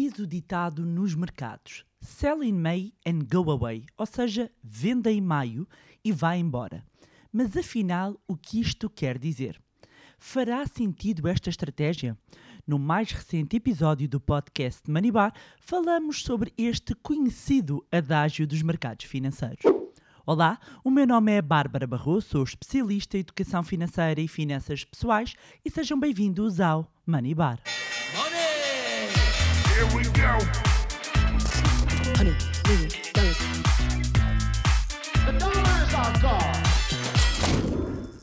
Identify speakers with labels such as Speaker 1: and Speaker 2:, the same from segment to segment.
Speaker 1: Diz o ditado nos mercados: sell in May and go away, ou seja, venda em maio e vá embora. Mas afinal, o que isto quer dizer? Fará sentido esta estratégia? No mais recente episódio do podcast Manibar, falamos sobre este conhecido adágio dos mercados financeiros. Olá, o meu nome é Bárbara Barroso, sou especialista em educação financeira e finanças pessoais e sejam bem-vindos ao Manibar.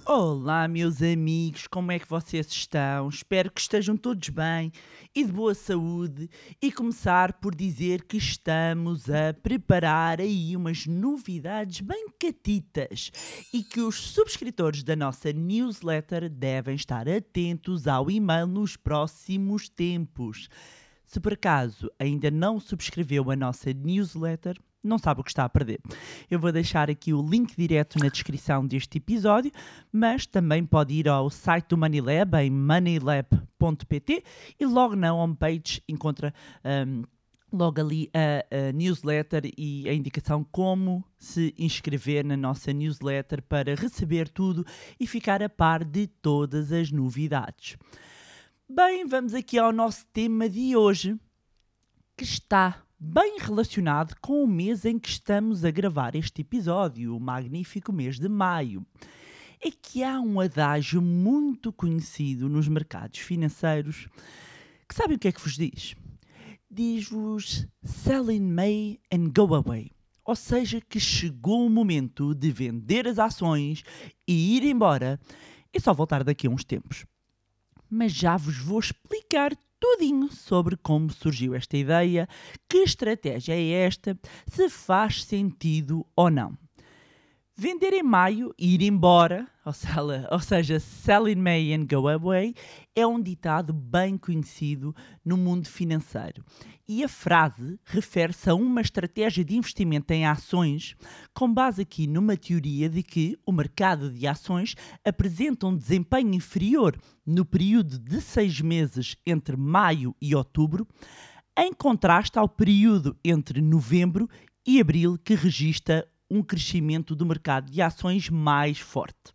Speaker 1: Olá, meus amigos, como é que vocês estão? Espero que estejam todos bem e de boa saúde. E começar por dizer que estamos a preparar aí umas novidades bem catitas e que os subscritores da nossa newsletter devem estar atentos ao e-mail nos próximos tempos. Se por acaso ainda não subscreveu a nossa newsletter, não sabe o que está a perder. Eu vou deixar aqui o link direto na descrição deste episódio, mas também pode ir ao site do Moneylab em moneylab.pt e logo na homepage encontra um, logo ali a, a newsletter e a indicação como se inscrever na nossa newsletter para receber tudo e ficar a par de todas as novidades. Bem, vamos aqui ao nosso tema de hoje, que está bem relacionado com o mês em que estamos a gravar este episódio, o magnífico mês de maio. É que há um adágio muito conhecido nos mercados financeiros que sabe o que é que vos diz? Diz-vos sell in May and go away. Ou seja, que chegou o momento de vender as ações e ir embora e só voltar daqui a uns tempos mas já vos vou explicar tudinho sobre como surgiu esta ideia, que estratégia é esta, se faz sentido ou não. Vender em maio e ir embora, ou seja, sell in May and go away, é um ditado bem conhecido no mundo financeiro. E a frase refere-se a uma estratégia de investimento em ações, com base aqui numa teoria de que o mercado de ações apresenta um desempenho inferior no período de seis meses entre maio e outubro, em contraste ao período entre novembro e abril, que registra um crescimento do mercado de ações mais forte.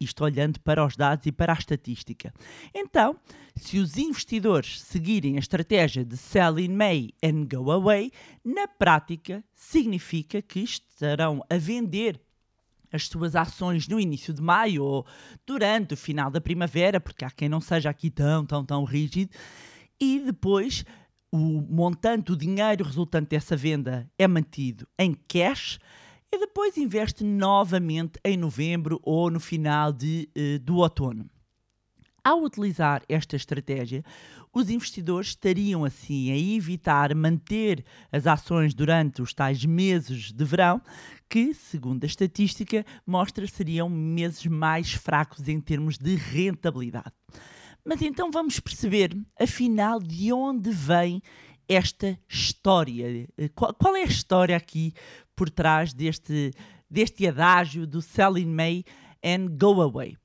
Speaker 1: Isto olhando para os dados e para a estatística. Então, se os investidores seguirem a estratégia de sell in May and go away, na prática significa que estarão a vender as suas ações no início de maio ou durante o final da primavera, porque há quem não seja aqui tão, tão, tão rígido, e depois o montante, o dinheiro resultante dessa venda é mantido em cash e depois investe novamente em novembro ou no final de, uh, do outono. Ao utilizar esta estratégia, os investidores estariam assim a evitar manter as ações durante os tais meses de verão, que, segundo a estatística, mostra seriam meses mais fracos em termos de rentabilidade. Mas então vamos perceber, afinal, de onde vem esta história? Qual, qual, é a história aqui por trás deste, deste adágio do Sell in May and Go Away?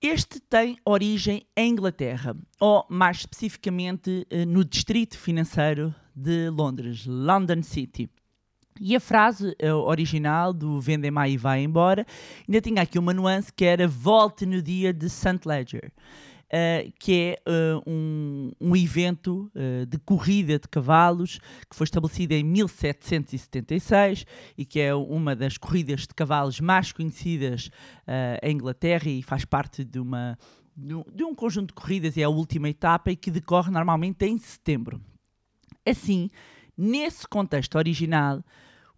Speaker 1: Este tem origem em Inglaterra, ou mais especificamente eh, no distrito financeiro de Londres, London City. E a frase eh, original do Vende Mai e vai embora ainda tinha aqui uma nuance que era volte no dia de St. Ledger uh, que é uh, um, um, evento uh, de corrida de cavalos que foi estabelecido em 1776 e que é uma das corridas de cavalos mais conhecidas em Inglaterra e faz parte de uma de um conjunto de corridas e é a última etapa e que decorre normalmente em setembro. Assim, nesse contexto original,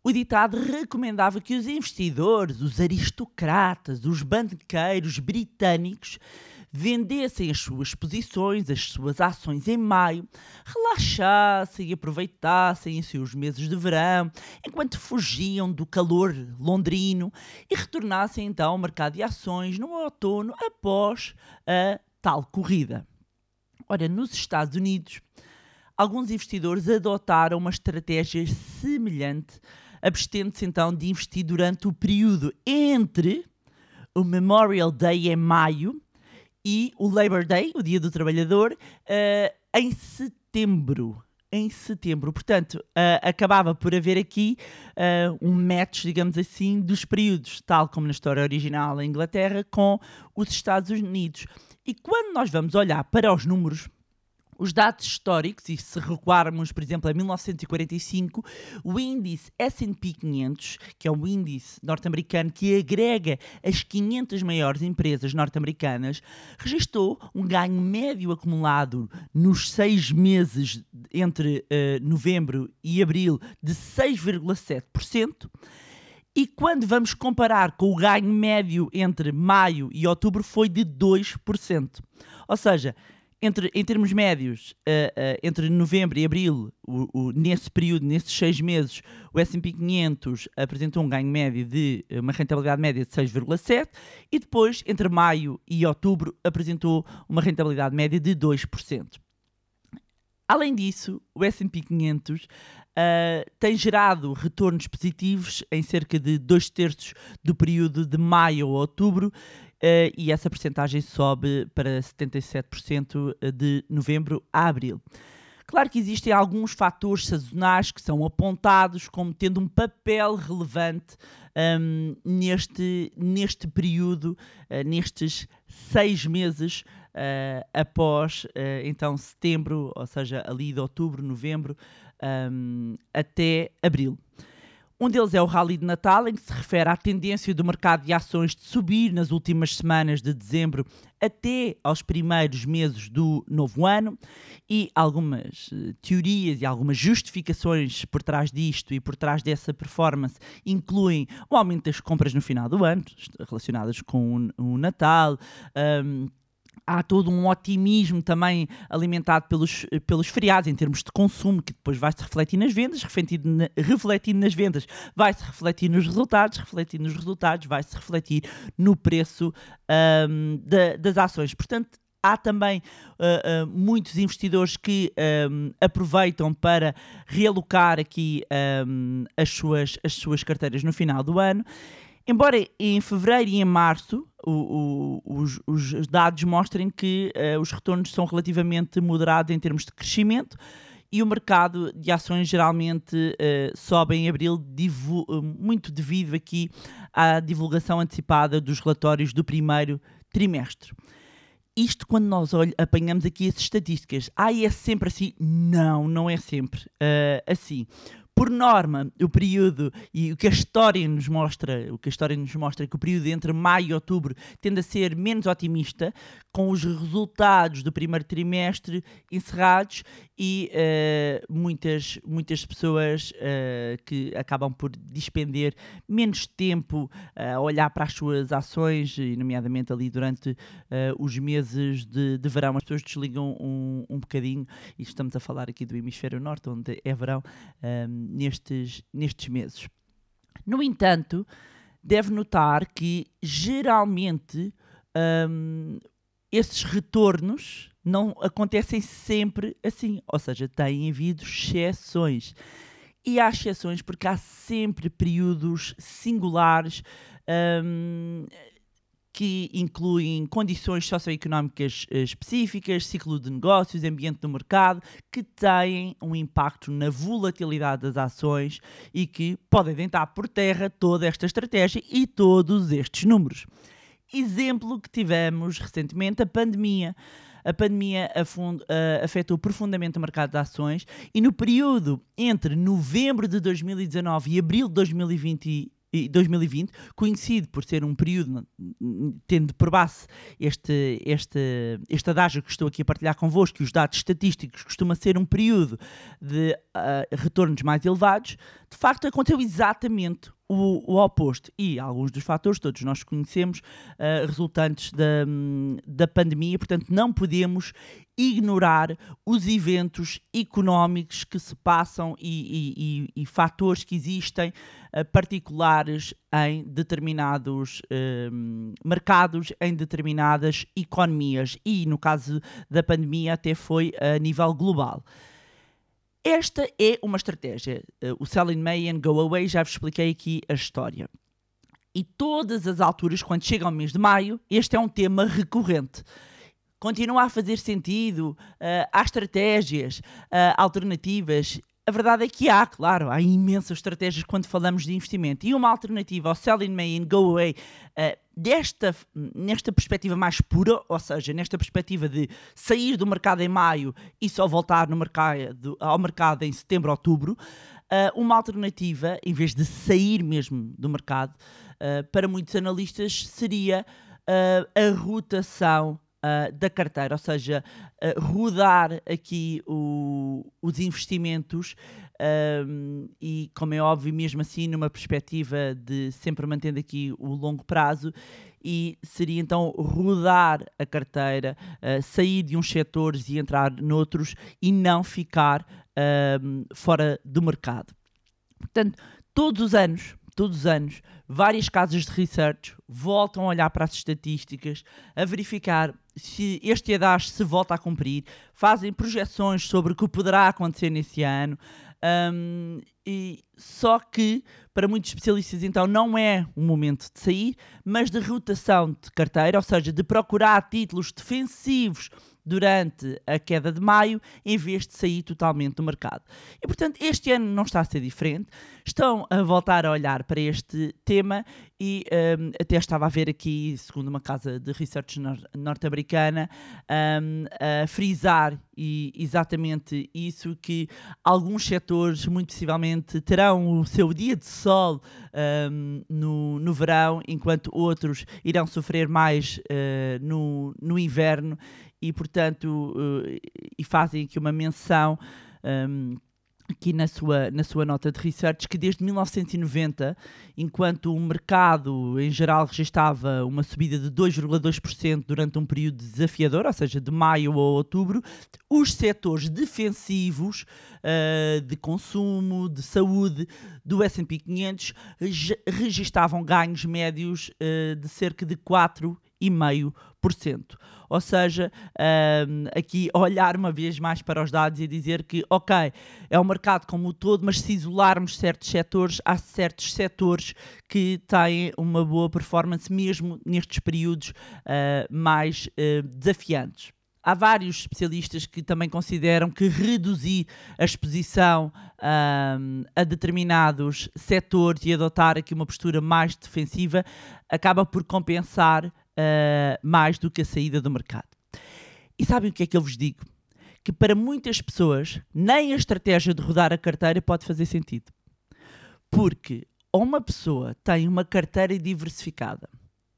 Speaker 1: o ditado recomendava que os investidores, os aristocratas, os banqueiros britânicos vendessem as suas posições, as suas ações em maio, relaxassem e aproveitassem os seus meses de verão, enquanto fugiam do calor londrino e retornassem então ao mercado de ações no outono após a tal corrida. Ora, nos Estados Unidos, alguns investidores adotaram uma estratégia semelhante, abstendo-se então de investir durante o período entre o Memorial Day em maio e o Labor Day, o Dia do Trabalhador, uh, em setembro. em setembro. Portanto, uh, acabava por haver aqui uh, um match, digamos assim, dos períodos, tal como na história original a Inglaterra, com os Estados Unidos. E quando nós vamos olhar para os números os dados históricos, e se recuarmos, por exemplo, a 1945, o índice S&P 500, que é um índice norte-americano que agrega as 500 maiores empresas norte-americanas, registrou um ganho médio acumulado nos seis meses entre uh, novembro e abril de 6,7%. E quando vamos comparar com o ganho médio entre maio e outubro, foi de 2%. Ou seja, entre, em termos médios, uh, uh, entre novembro e abril, o, o, nesse período, nesses seis meses, o S&P 500 apresentou um ganho médio de eh, uma rentabilidade média de 6,7 e depois, entre maio e outubro, apresentou uma rentabilidade média de 2%. Além disso, o S&P 500 uh, tem gerado retornos positivos em cerca de dois terços do período de maio a outubro uh, e essa percentagem sobe para 77% eh, de novembro a abril. Claro que existem alguns fatores sazonais que são apontados como tendo um papel relevante um, neste, neste período, uh, nestes seis meses uh, após então setembro, ou seja, ali de outubro, novembro um, até abril. Um deles é o Rally de Natal, em que se refere à tendência do mercado de ações de subir nas últimas semanas de dezembro até aos primeiros meses do novo ano e algumas uh, teorias e algumas justificações por trás disto e por trás dessa performance incluem o aumento das compras no final do ano, relacionadas com o, o Natal. Um, há todo um otimismo também alimentado pelos, pelos feriados em termos de consumo, que depois vai se refletir nas vendas, refletindo, na, nas vendas, vai se refletir nos resultados, refletindo nos resultados, vai se refletir no preço um, da, das ações. Portanto, há também uh, uh, muitos investidores que um, aproveitam para realocar aqui um, as, suas, as suas carteiras no final do ano. Embora em fevereiro e em março o, o, os, os, dados mostrem que uh, os retornos são relativamente moderados em termos de crescimento e o mercado de ações geralmente uh, sobe em abril uh, muito devido aqui à divulgação antecipada dos relatórios do primeiro trimestre. Isto quando nós olh, apanhamos aqui as estatísticas. Ah, é sempre assim? Não, não é sempre assim por norma, o período e o que a história nos mostra, o que a história nos mostra é que o período entre maio e outubro tende a ser menos otimista, com os resultados do primeiro trimestre encerrados e uh, muitas, muitas pessoas uh, que acabam por despender menos tempo uh, a olhar para as suas ações, nomeadamente ali durante os meses de, de, verão. As pessoas desligam um, um bocadinho, e estamos a falar aqui do hemisfério norte, onde é verão, nestes, nestes meses. No entanto, deve notar que geralmente um, esses retornos não acontecem sempre assim, ou seja, têm havido exceções. E há exceções porque há sempre períodos singulares um, que incluem condições socioeconómicas eh, específicas, ciclo de negócios, ambiente do mercado, que têm um impacto na volatilidade das ações e que podem deitar por terra toda esta estratégia e todos estes números. Exemplo que tivemos recentemente, a pandemia. A pandemia uh, afetou profundamente o mercado de ações e no período entre novembro de 2019 e abril de 2020 2020 coincide por ser um período, tendo por base este, este, este adágio que estou aqui a partilhar convosco, e os dados estatísticos, costuma ser um período de uh, retornos mais elevados, de facto aconteceu exatamente o, o, oposto. E alguns dos fatores, todos nós conhecemos, uh, resultantes da, da pandemia, portanto, não podemos ignorar os eventos económicos que se passam e, e, e, e fatores que existem uh, particulares em determinados uh, mercados, em determinadas economias. E no caso da pandemia, até foi a nível global. Esta é uma estratégia. Uh, o Sell in May and Go Away, já vos expliquei aqui a história. E todas as alturas, quando chega ao mês de maio, este é um tema recorrente. Continua a fazer sentido? Uh, há estratégias uh, alternativas? A verdade é que há, claro, há imensas estratégias quando falamos de investimento. E uma alternativa ao Sell in May and Go Away, uh, desta, nesta perspectiva mais pura, ou seja, nesta perspectiva de sair do mercado em maio e só voltar no mercado, ao mercado em setembro, outubro, uh, uma alternativa, em vez de sair mesmo do mercado, uh, para muitos analistas, seria a rotação uh, da carteira, ou seja, uh, rodar aqui o, os investimentos um, e, como é óbvio, mesmo assim, numa perspectiva de sempre mantendo aqui o longo prazo, e seria então rodar a carteira, uh, sair de uns setores e entrar noutros e não ficar fora do mercado. Portanto, todos os anos, todos os anos, várias casas de research voltam a olhar para as estatísticas, a verificar se este EDAS se volta a cumprir, fazem projeções sobre o que poderá acontecer nesse ano. Um, e só que para muitos especialistas então não é o momento de sair, mas de rotação de carteira, ou seja, de procurar títulos defensivos durante a queda de maio, em vez de sair totalmente do mercado. E portanto, este ano não está a ser diferente. Estão a voltar a olhar para este tema e um, até estava a ver aqui, segundo uma casa de research norte-americana, um, a frisar e exatamente isso que alguns setores muito possivelmente terão o seu dia de sol um, no, no verão, enquanto outros irão sofrer mais uh, no, no inverno e, portanto, uh, e fazem aqui uma menção. Um, aqui na sua, na sua nota de research que desde 1990, enquanto o mercado em geral registava uma subida de 2,2% durante um período desafiador, ou seja, de maio a outubro, os setores defensivos uh, de consumo, de saúde do S&P 500 registavam ganhos médios uh, de cerca de 4,5%. Ou seja, um, aqui olhar uma vez mais para os dados e dizer que, ok, é o mercado como o todo, mas se isolarmos certos setores, há certos setores que têm uma boa performance mesmo nestes períodos uh, mais uh, desafiantes. Há vários especialistas que também consideram que reduzir a exposição um, a determinados setores e adotar aqui uma postura mais defensiva acaba por compensar uh, mais do que a saída do mercado. E sabem o que é que eu vos digo? Que para muitas pessoas, nem a estratégia de rodar a carteira pode fazer sentido. Porque ou uma pessoa tem uma carteira diversificada,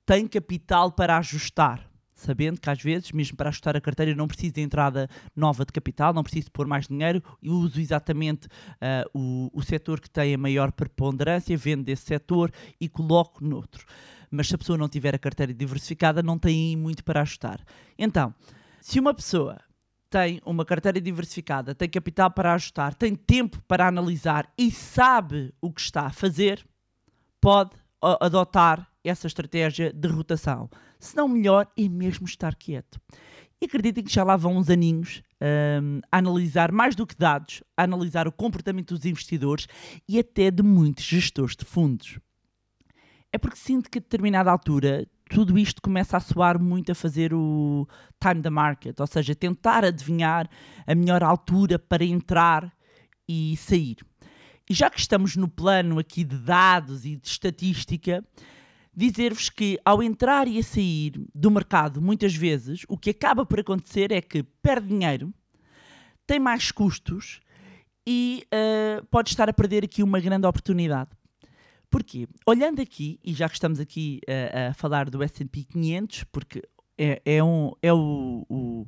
Speaker 1: tem capital para ajustar, sabendo que às vezes, mesmo para ajustar a carteira, não preciso de entrada nova de capital, não preciso pôr mais dinheiro, eu uso exatamente uh, o, o setor que tem a maior preponderância, vendo desse setor e coloco noutro mas se a pessoa não tiver a carteira diversificada, não tem muito para ajustar. Então, se uma pessoa tem uma carteira diversificada, tem capital para ajustar, tem tempo para analisar e sabe o que está a fazer, pode adotar essa estratégia de rotação. Se não, melhor é mesmo estar quieto. E acreditem que já lá vão uns aninhos um, a analisar mais do que dados, a analisar o comportamento dos investidores e até de muitos gestores de fundos é porque sinto que a determinada altura tudo isto começa a soar muito a fazer o time the market, ou seja, tentar adivinhar a melhor altura para entrar e sair. E já que estamos no plano aqui de dados e de estatística, dizer-vos que ao entrar e a sair do mercado, muitas vezes, o que acaba por acontecer é que perde dinheiro, tem mais custos e uh, pode estar a perder aqui uma grande oportunidade. Porquê? Olhando aqui, e já que estamos aqui a, a falar do S&P 500, porque é, é, um, é o, o,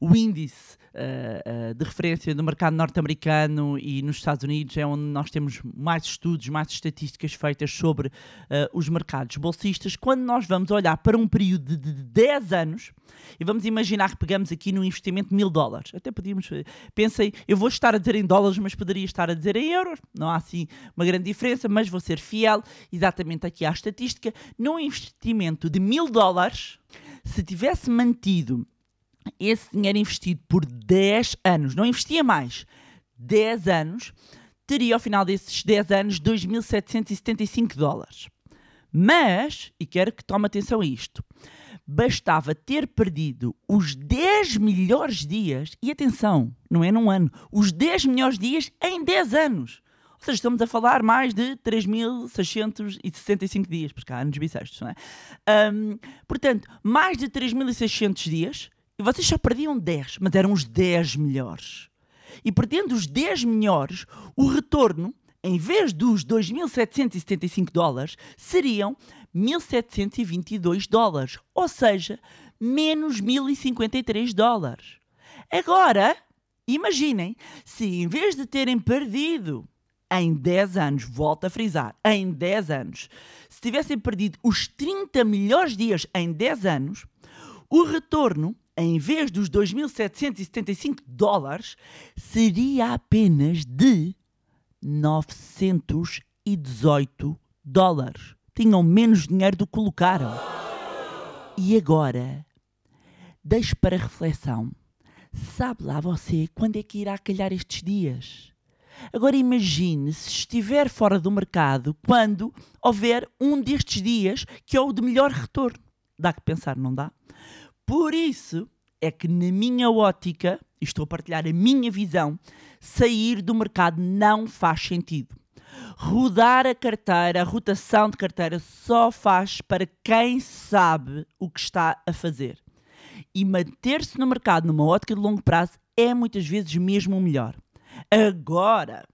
Speaker 1: o índice uh, uh, de referência do mercado norte-americano e nos Estados Unidos é onde nós temos mais estudos, mais estatísticas feitas sobre uh, os mercados bolsistas. Quando nós vamos olhar para um período de 10 anos e vamos imaginar que pegamos aqui num investimento mil dólares, até podíamos, pensem, eu vou estar a dizer em dólares, mas poderia estar a dizer em euros, não há assim uma grande diferença, mas vou ser fiel exatamente aqui à estatística. Num investimento de mil dólares, se tivesse mantido esse dinheiro investido por 10 anos, não investia mais, 10 anos, teria ao final desses 10 anos 2.775 dólares. Mas, e quero que tome atenção a isto, bastava ter perdido os 10 melhores dias, e atenção, não é num ano, os 10 melhores dias em 10 anos. Ou seja, estamos a falar mais de 3.665 dias, porque há anos bissextos, não é? Ahm, portanto, mais de 3.600 dias, e vocês só perdiam 10, mas eram os 10 melhores. E perdendo os 10 melhores, o retorno, em vez dos 2.775 dólares, seriam 1.722 dólares. Ou seja, menos 1.053 dólares. Agora, imaginem, se em vez de terem perdido em 10 anos, volto a frisar, em 10 anos, se tivessem perdido os 30 melhores dias em 10 anos, o retorno, em vez dos 2.775 dólares, seria apenas de 918 dólares. Tinham menos dinheiro do que colocaram. E agora, deixo para reflexão. Sabe lá você quando é que irá calhar estes dias? Agora imagine se estiver fora do mercado quando houver um destes dias que é o de melhor retorno. Dá que pensar, não dá? Por isso é que, na minha ótica, e estou a partilhar a minha visão, sair do mercado não faz sentido. Rodar a carteira, a rotação de carteira, só faz para quem sabe o que está a fazer. E manter-se no mercado numa ótica de longo prazo é muitas vezes mesmo o melhor. Agora,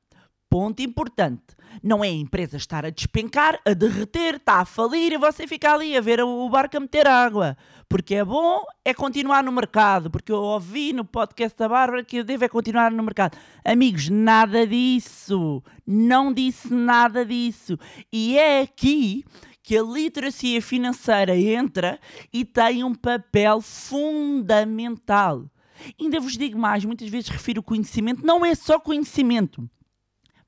Speaker 1: ponto importante, não é a empresa estar a despencar, a derreter, está a falir e você fica ali a ver o barco a meter água. Porque é bom é continuar no mercado, porque eu ouvi no podcast da Bárbara que eu devo é continuar no mercado. Amigos, nada disso. Não disse nada disso. E é aqui que a literacia financeira entra e tem um papel fundamental. Ainda vos digo mais, muitas vezes refiro conhecimento, não é só conhecimento.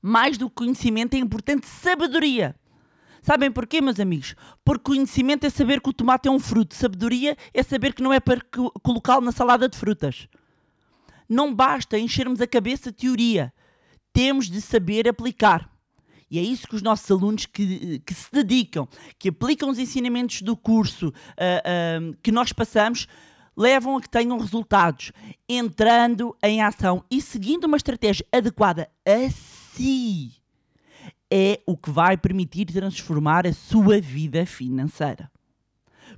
Speaker 1: Mais do que conhecimento é importante sabedoria. Sabem porquê, meus amigos? Porque conhecimento é saber que o tomate é um fruto, sabedoria é saber que não é para co- colocá-lo na salada de frutas. Não basta enchermos a cabeça de teoria, temos de saber aplicar. E é isso que os nossos alunos que, que se dedicam, que aplicam os ensinamentos do curso ah, ah, que nós passamos, levam a que tenham resultados, entrando em ação e seguindo uma estratégia adequada a si. É o que vai permitir transformar a sua vida financeira.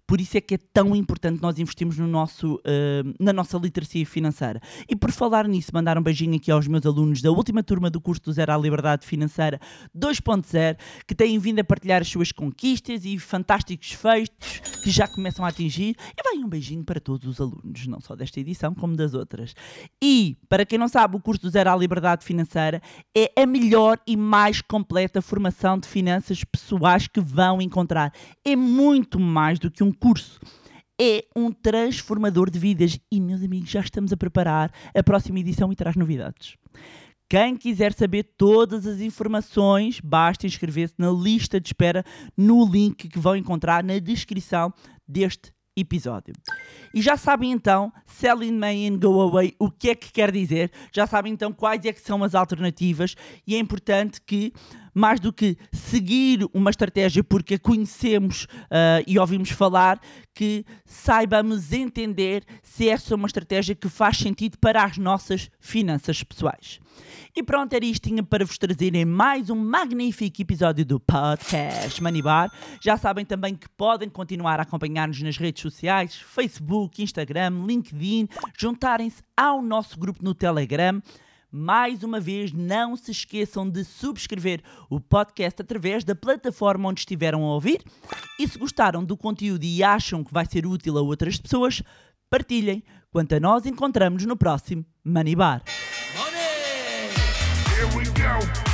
Speaker 1: Por isso é que é tão importante nós investirmos no nosso, eh, na nossa literacia financeira. E por falar nisso, mandar um beijinho aqui aos meus alunos da última turma do curso do Zero à Liberdade Financeira 2.0, que têm vindo a partilhar as suas conquistas e fantásticos feitos que já começam a atingir. E vai um beijinho para todos os alunos, não só desta edição, como das outras. E, para quem não sabe, o curso do Zero à Liberdade Financeira é a melhor e mais completa formação de finanças pessoais que vão encontrar. É muito mais do que um curso. É um transformador de vidas e, meus amigos, já estamos a preparar a próxima edição e traz novidades. Quem quiser saber todas as informações, basta inscrever-se na lista de espera no link que vão encontrar na descrição deste episódio. E já sabem então, Selling May and Go Away, o que é que quer dizer? Já sabem então quais é que são as alternativas e é importante que, mais do que seguir uma estratégia porque a conhecemos ah, e ouvimos falar, que saibamos entender se essa é uma estratégia que faz sentido para as nossas finanças pessoais. E pronto, era isto tinha para vos trazer em mais um magnífico episódio do podcast Money Bar. Já sabem também que podem continuar a acompanhar-nos nas redes sociais, Facebook, Instagram, LinkedIn, juntarem-se ao nosso grupo no Telegram. Mais uma vez, não se esqueçam de subscrever o podcast através da plataforma onde estiveram a ouvir. E se gostaram do conteúdo e acham que vai ser útil a outras pessoas, partilhem. Quanto a nós, encontramos no próximo Money Bar.
Speaker 2: Here